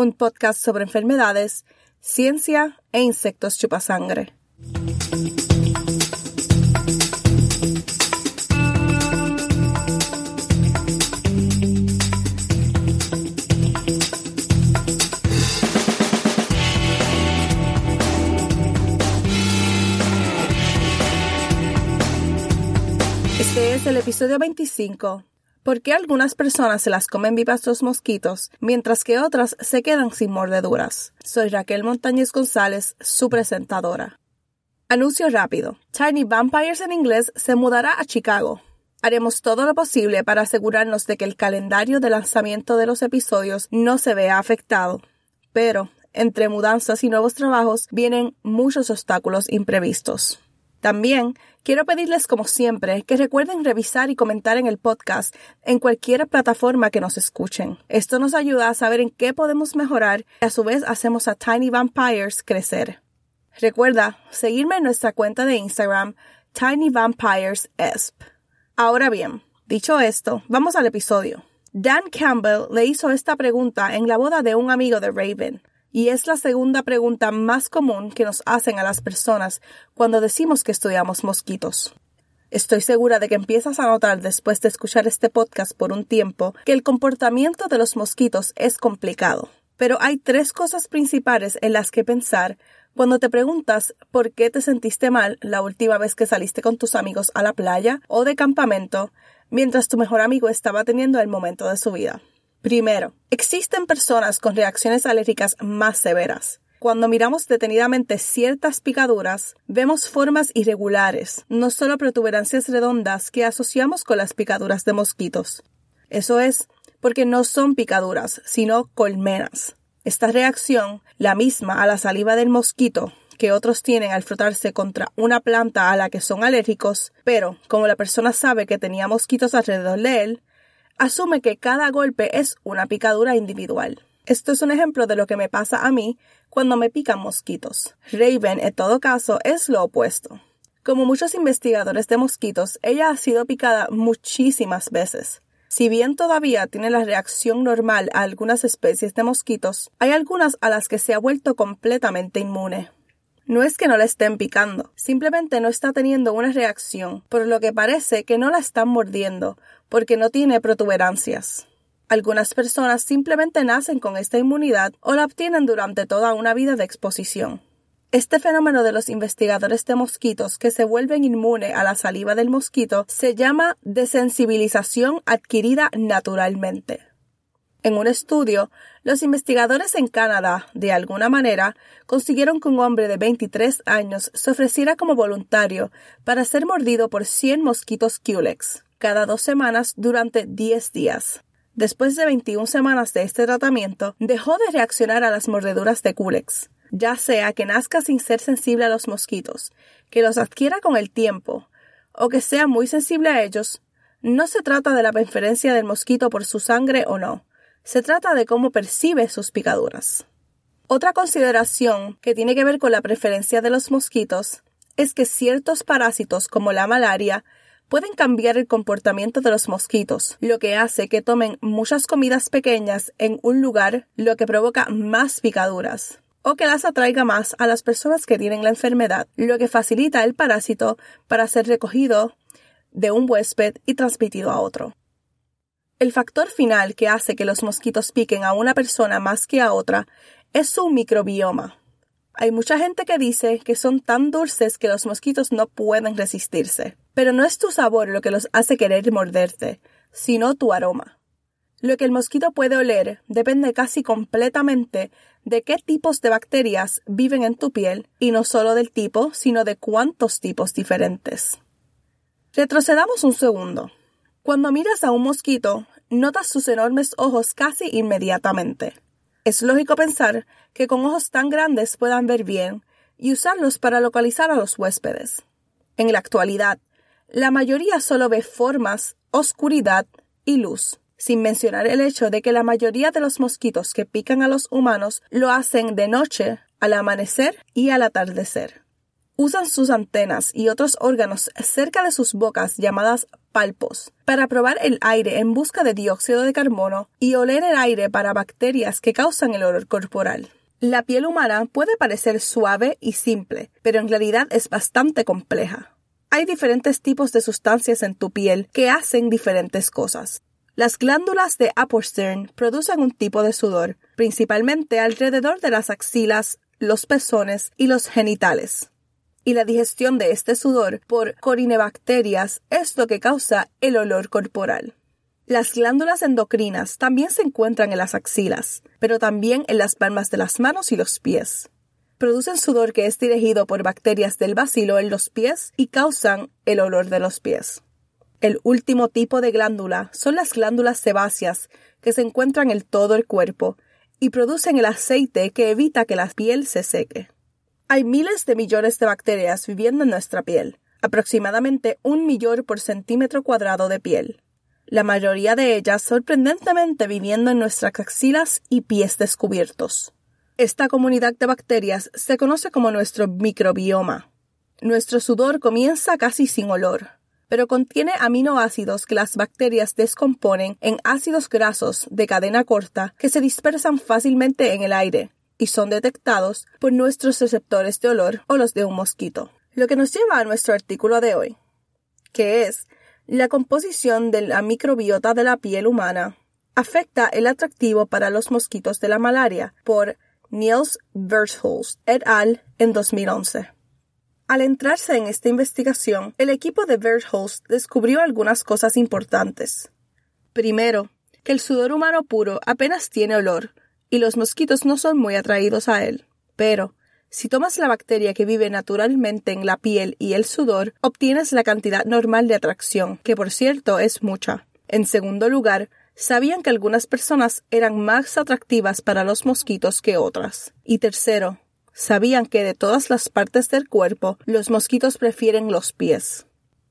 un podcast sobre enfermedades, ciencia e insectos chupasangre. Este es el episodio 25. ¿Por qué algunas personas se las comen vivas los mosquitos, mientras que otras se quedan sin mordeduras? Soy Raquel Montañez González, su presentadora. Anuncio rápido. Tiny Vampires en inglés se mudará a Chicago. Haremos todo lo posible para asegurarnos de que el calendario de lanzamiento de los episodios no se vea afectado. Pero, entre mudanzas y nuevos trabajos, vienen muchos obstáculos imprevistos. También quiero pedirles, como siempre, que recuerden revisar y comentar en el podcast en cualquier plataforma que nos escuchen. Esto nos ayuda a saber en qué podemos mejorar y a su vez hacemos a Tiny Vampires crecer. Recuerda seguirme en nuestra cuenta de Instagram, Tiny Vampires ESP. Ahora bien, dicho esto, vamos al episodio. Dan Campbell le hizo esta pregunta en la boda de un amigo de Raven y es la segunda pregunta más común que nos hacen a las personas cuando decimos que estudiamos mosquitos. Estoy segura de que empiezas a notar después de escuchar este podcast por un tiempo que el comportamiento de los mosquitos es complicado. Pero hay tres cosas principales en las que pensar cuando te preguntas por qué te sentiste mal la última vez que saliste con tus amigos a la playa o de campamento mientras tu mejor amigo estaba teniendo el momento de su vida. Primero, existen personas con reacciones alérgicas más severas. Cuando miramos detenidamente ciertas picaduras, vemos formas irregulares, no solo protuberancias redondas que asociamos con las picaduras de mosquitos. Eso es porque no son picaduras, sino colmenas. Esta reacción, la misma a la saliva del mosquito, que otros tienen al frotarse contra una planta a la que son alérgicos, pero como la persona sabe que tenía mosquitos alrededor de él, asume que cada golpe es una picadura individual. Esto es un ejemplo de lo que me pasa a mí cuando me pican mosquitos. Raven, en todo caso, es lo opuesto. Como muchos investigadores de mosquitos, ella ha sido picada muchísimas veces. Si bien todavía tiene la reacción normal a algunas especies de mosquitos, hay algunas a las que se ha vuelto completamente inmune. No es que no la estén picando, simplemente no está teniendo una reacción, por lo que parece que no la están mordiendo, porque no tiene protuberancias. Algunas personas simplemente nacen con esta inmunidad o la obtienen durante toda una vida de exposición. Este fenómeno de los investigadores de mosquitos que se vuelven inmune a la saliva del mosquito se llama desensibilización adquirida naturalmente. En un estudio, los investigadores en Canadá, de alguna manera, consiguieron que un hombre de 23 años se ofreciera como voluntario para ser mordido por 100 mosquitos Culex cada dos semanas durante 10 días. Después de 21 semanas de este tratamiento, dejó de reaccionar a las mordeduras de Culex, ya sea que nazca sin ser sensible a los mosquitos, que los adquiera con el tiempo, o que sea muy sensible a ellos. No se trata de la preferencia del mosquito por su sangre o no, se trata de cómo percibe sus picaduras. Otra consideración que tiene que ver con la preferencia de los mosquitos es que ciertos parásitos como la malaria pueden cambiar el comportamiento de los mosquitos, lo que hace que tomen muchas comidas pequeñas en un lugar, lo que provoca más picaduras, o que las atraiga más a las personas que tienen la enfermedad, lo que facilita el parásito para ser recogido de un huésped y transmitido a otro. El factor final que hace que los mosquitos piquen a una persona más que a otra es su microbioma. Hay mucha gente que dice que son tan dulces que los mosquitos no pueden resistirse, pero no es tu sabor lo que los hace querer morderte, sino tu aroma. Lo que el mosquito puede oler depende casi completamente de qué tipos de bacterias viven en tu piel y no solo del tipo, sino de cuántos tipos diferentes. Retrocedamos un segundo. Cuando miras a un mosquito, notas sus enormes ojos casi inmediatamente. Es lógico pensar que con ojos tan grandes puedan ver bien y usarlos para localizar a los huéspedes. En la actualidad, la mayoría solo ve formas, oscuridad y luz, sin mencionar el hecho de que la mayoría de los mosquitos que pican a los humanos lo hacen de noche, al amanecer y al atardecer. Usan sus antenas y otros órganos cerca de sus bocas llamadas palpos para probar el aire en busca de dióxido de carbono y oler el aire para bacterias que causan el olor corporal. La piel humana puede parecer suave y simple, pero en realidad es bastante compleja. Hay diferentes tipos de sustancias en tu piel que hacen diferentes cosas. Las glándulas de Apostern producen un tipo de sudor, principalmente alrededor de las axilas, los pezones y los genitales. Y la digestión de este sudor por corinebacterias es lo que causa el olor corporal. Las glándulas endocrinas también se encuentran en las axilas, pero también en las palmas de las manos y los pies. Producen sudor que es dirigido por bacterias del bacilo en los pies y causan el olor de los pies. El último tipo de glándula son las glándulas sebáceas, que se encuentran en todo el cuerpo y producen el aceite que evita que la piel se seque. Hay miles de millones de bacterias viviendo en nuestra piel, aproximadamente un millón por centímetro cuadrado de piel. La mayoría de ellas sorprendentemente viviendo en nuestras axilas y pies descubiertos. Esta comunidad de bacterias se conoce como nuestro microbioma. Nuestro sudor comienza casi sin olor, pero contiene aminoácidos que las bacterias descomponen en ácidos grasos de cadena corta que se dispersan fácilmente en el aire y son detectados por nuestros receptores de olor o los de un mosquito. Lo que nos lleva a nuestro artículo de hoy, que es la composición de la microbiota de la piel humana afecta el atractivo para los mosquitos de la malaria por Niels Vershulst et al. en 2011. Al entrarse en esta investigación, el equipo de Verholst descubrió algunas cosas importantes. Primero, que el sudor humano puro apenas tiene olor, y los mosquitos no son muy atraídos a él. Pero, si tomas la bacteria que vive naturalmente en la piel y el sudor, obtienes la cantidad normal de atracción, que por cierto es mucha. En segundo lugar, sabían que algunas personas eran más atractivas para los mosquitos que otras. Y tercero, Sabían que de todas las partes del cuerpo los mosquitos prefieren los pies.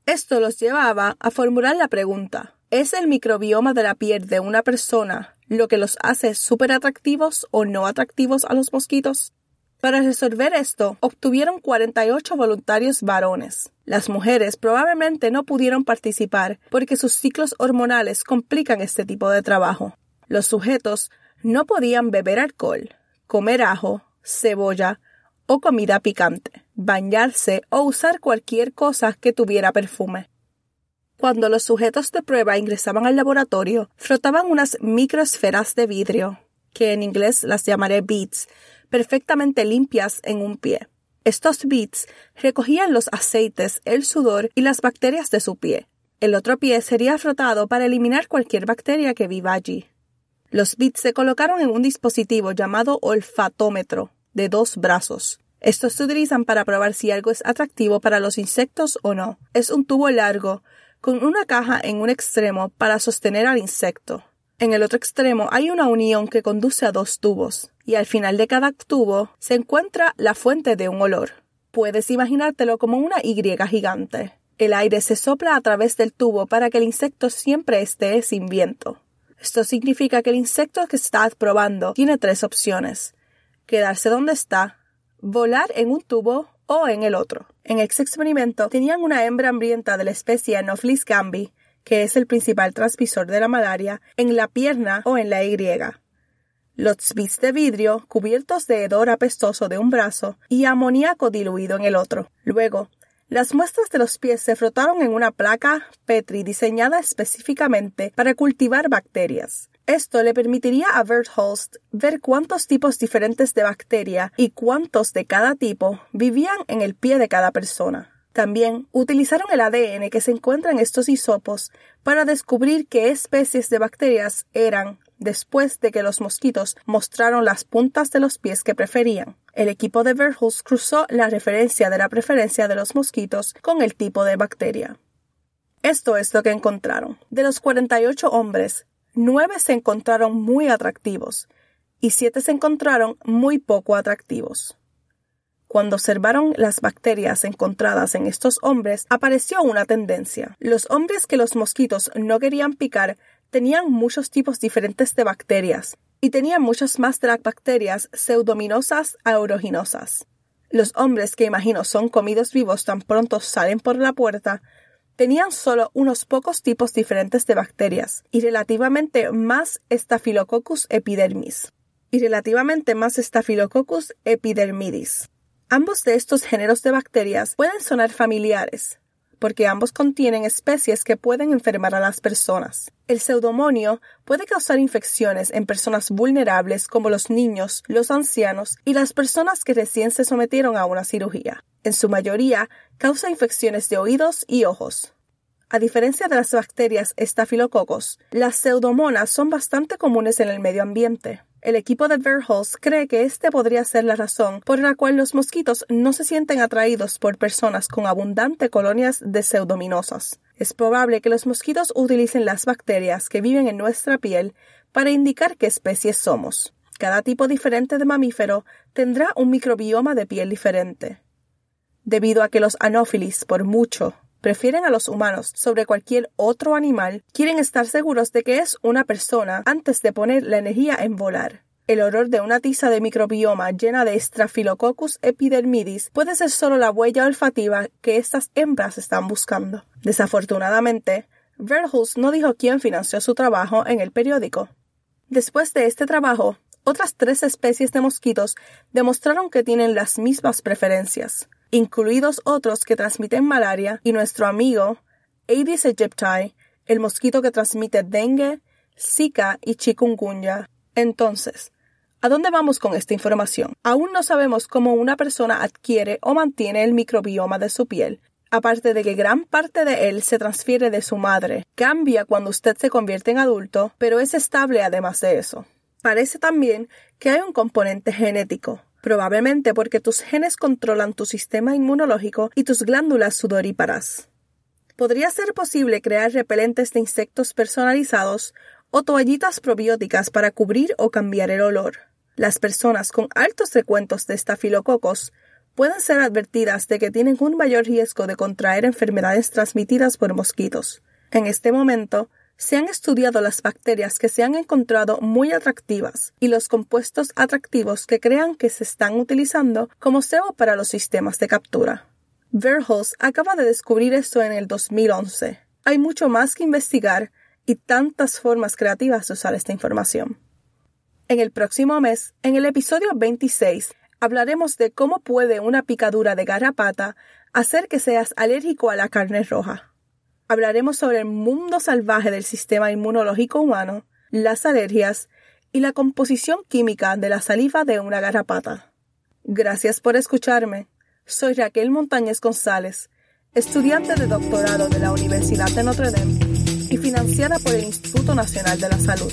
Esto los llevaba a formular la pregunta ¿Es el microbioma de la piel de una persona lo que los hace súper atractivos o no atractivos a los mosquitos? Para resolver esto, obtuvieron 48 voluntarios varones. Las mujeres probablemente no pudieron participar porque sus ciclos hormonales complican este tipo de trabajo. Los sujetos no podían beber alcohol, comer ajo, cebolla o comida picante, bañarse o usar cualquier cosa que tuviera perfume. Cuando los sujetos de prueba ingresaban al laboratorio, frotaban unas microesferas de vidrio, que en inglés las llamaré beads, perfectamente limpias en un pie. Estos beads recogían los aceites, el sudor y las bacterias de su pie. El otro pie sería frotado para eliminar cualquier bacteria que viva allí. Los bits se colocaron en un dispositivo llamado olfatómetro de dos brazos. Estos se utilizan para probar si algo es atractivo para los insectos o no. Es un tubo largo con una caja en un extremo para sostener al insecto. En el otro extremo hay una unión que conduce a dos tubos, y al final de cada tubo se encuentra la fuente de un olor. Puedes imaginártelo como una Y gigante. El aire se sopla a través del tubo para que el insecto siempre esté sin viento. Esto significa que el insecto que estás probando tiene tres opciones. Quedarse donde está, volar en un tubo o en el otro. En este experimento tenían una hembra hambrienta de la especie Anopheles gambi, que es el principal transmisor de la malaria, en la pierna o en la Y. Los bits de vidrio cubiertos de hedor apestoso de un brazo y amoníaco diluido en el otro. Luego, Las muestras de los pies se frotaron en una placa Petri diseñada específicamente para cultivar bacterias. Esto le permitiría a Holst ver cuántos tipos diferentes de bacteria y cuántos de cada tipo vivían en el pie de cada persona. También utilizaron el ADN que se encuentra en estos hisopos para descubrir qué especies de bacterias eran después de que los mosquitos mostraron las puntas de los pies que preferían. El equipo de Verhulst cruzó la referencia de la preferencia de los mosquitos con el tipo de bacteria. Esto es lo que encontraron. De los 48 hombres, nueve se encontraron muy atractivos y siete se encontraron muy poco atractivos. Cuando observaron las bacterias encontradas en estos hombres, apareció una tendencia. Los hombres que los mosquitos no querían picar tenían muchos tipos diferentes de bacterias y tenían muchas más bacterias pseudominosas a uroginosas. Los hombres que imagino son comidos vivos tan pronto salen por la puerta tenían solo unos pocos tipos diferentes de bacterias y relativamente más Staphylococcus epidermis y relativamente más Staphylococcus epidermidis. Ambos de estos géneros de bacterias pueden sonar familiares, porque ambos contienen especies que pueden enfermar a las personas. El pseudomonio puede causar infecciones en personas vulnerables como los niños, los ancianos y las personas que recién se sometieron a una cirugía. En su mayoría, causa infecciones de oídos y ojos. A diferencia de las bacterias estafilococos, las pseudomonas son bastante comunes en el medio ambiente. El equipo de Verholz cree que este podría ser la razón por la cual los mosquitos no se sienten atraídos por personas con abundantes colonias de pseudominosas. Es probable que los mosquitos utilicen las bacterias que viven en nuestra piel para indicar qué especies somos. Cada tipo diferente de mamífero tendrá un microbioma de piel diferente. Debido a que los anófilis, por mucho, prefieren a los humanos sobre cualquier otro animal, quieren estar seguros de que es una persona antes de poner la energía en volar. El olor de una tiza de microbioma llena de Staphylococcus epidermidis puede ser solo la huella olfativa que estas hembras están buscando. Desafortunadamente, Verhulst no dijo quién financió su trabajo en el periódico. Después de este trabajo, otras tres especies de mosquitos demostraron que tienen las mismas preferencias incluidos otros que transmiten malaria, y nuestro amigo Aedes aegypti, el mosquito que transmite dengue, zika y chikungunya. Entonces, ¿a dónde vamos con esta información? Aún no sabemos cómo una persona adquiere o mantiene el microbioma de su piel, aparte de que gran parte de él se transfiere de su madre. Cambia cuando usted se convierte en adulto, pero es estable además de eso. Parece también que hay un componente genético, probablemente porque tus genes controlan tu sistema inmunológico y tus glándulas sudoríparas. Podría ser posible crear repelentes de insectos personalizados o toallitas probióticas para cubrir o cambiar el olor. Las personas con altos recuentos de estafilococos pueden ser advertidas de que tienen un mayor riesgo de contraer enfermedades transmitidas por mosquitos. En este momento, se han estudiado las bacterias que se han encontrado muy atractivas y los compuestos atractivos que crean que se están utilizando como cebo para los sistemas de captura. Verholz acaba de descubrir esto en el 2011. Hay mucho más que investigar y tantas formas creativas de usar esta información. En el próximo mes, en el episodio 26, hablaremos de cómo puede una picadura de garrapata hacer que seas alérgico a la carne roja hablaremos sobre el mundo salvaje del sistema inmunológico humano, las alergias y la composición química de la saliva de una garrapata. Gracias por escucharme. Soy Raquel Montañez González, estudiante de doctorado de la Universidad de Notre Dame y financiada por el Instituto Nacional de la Salud.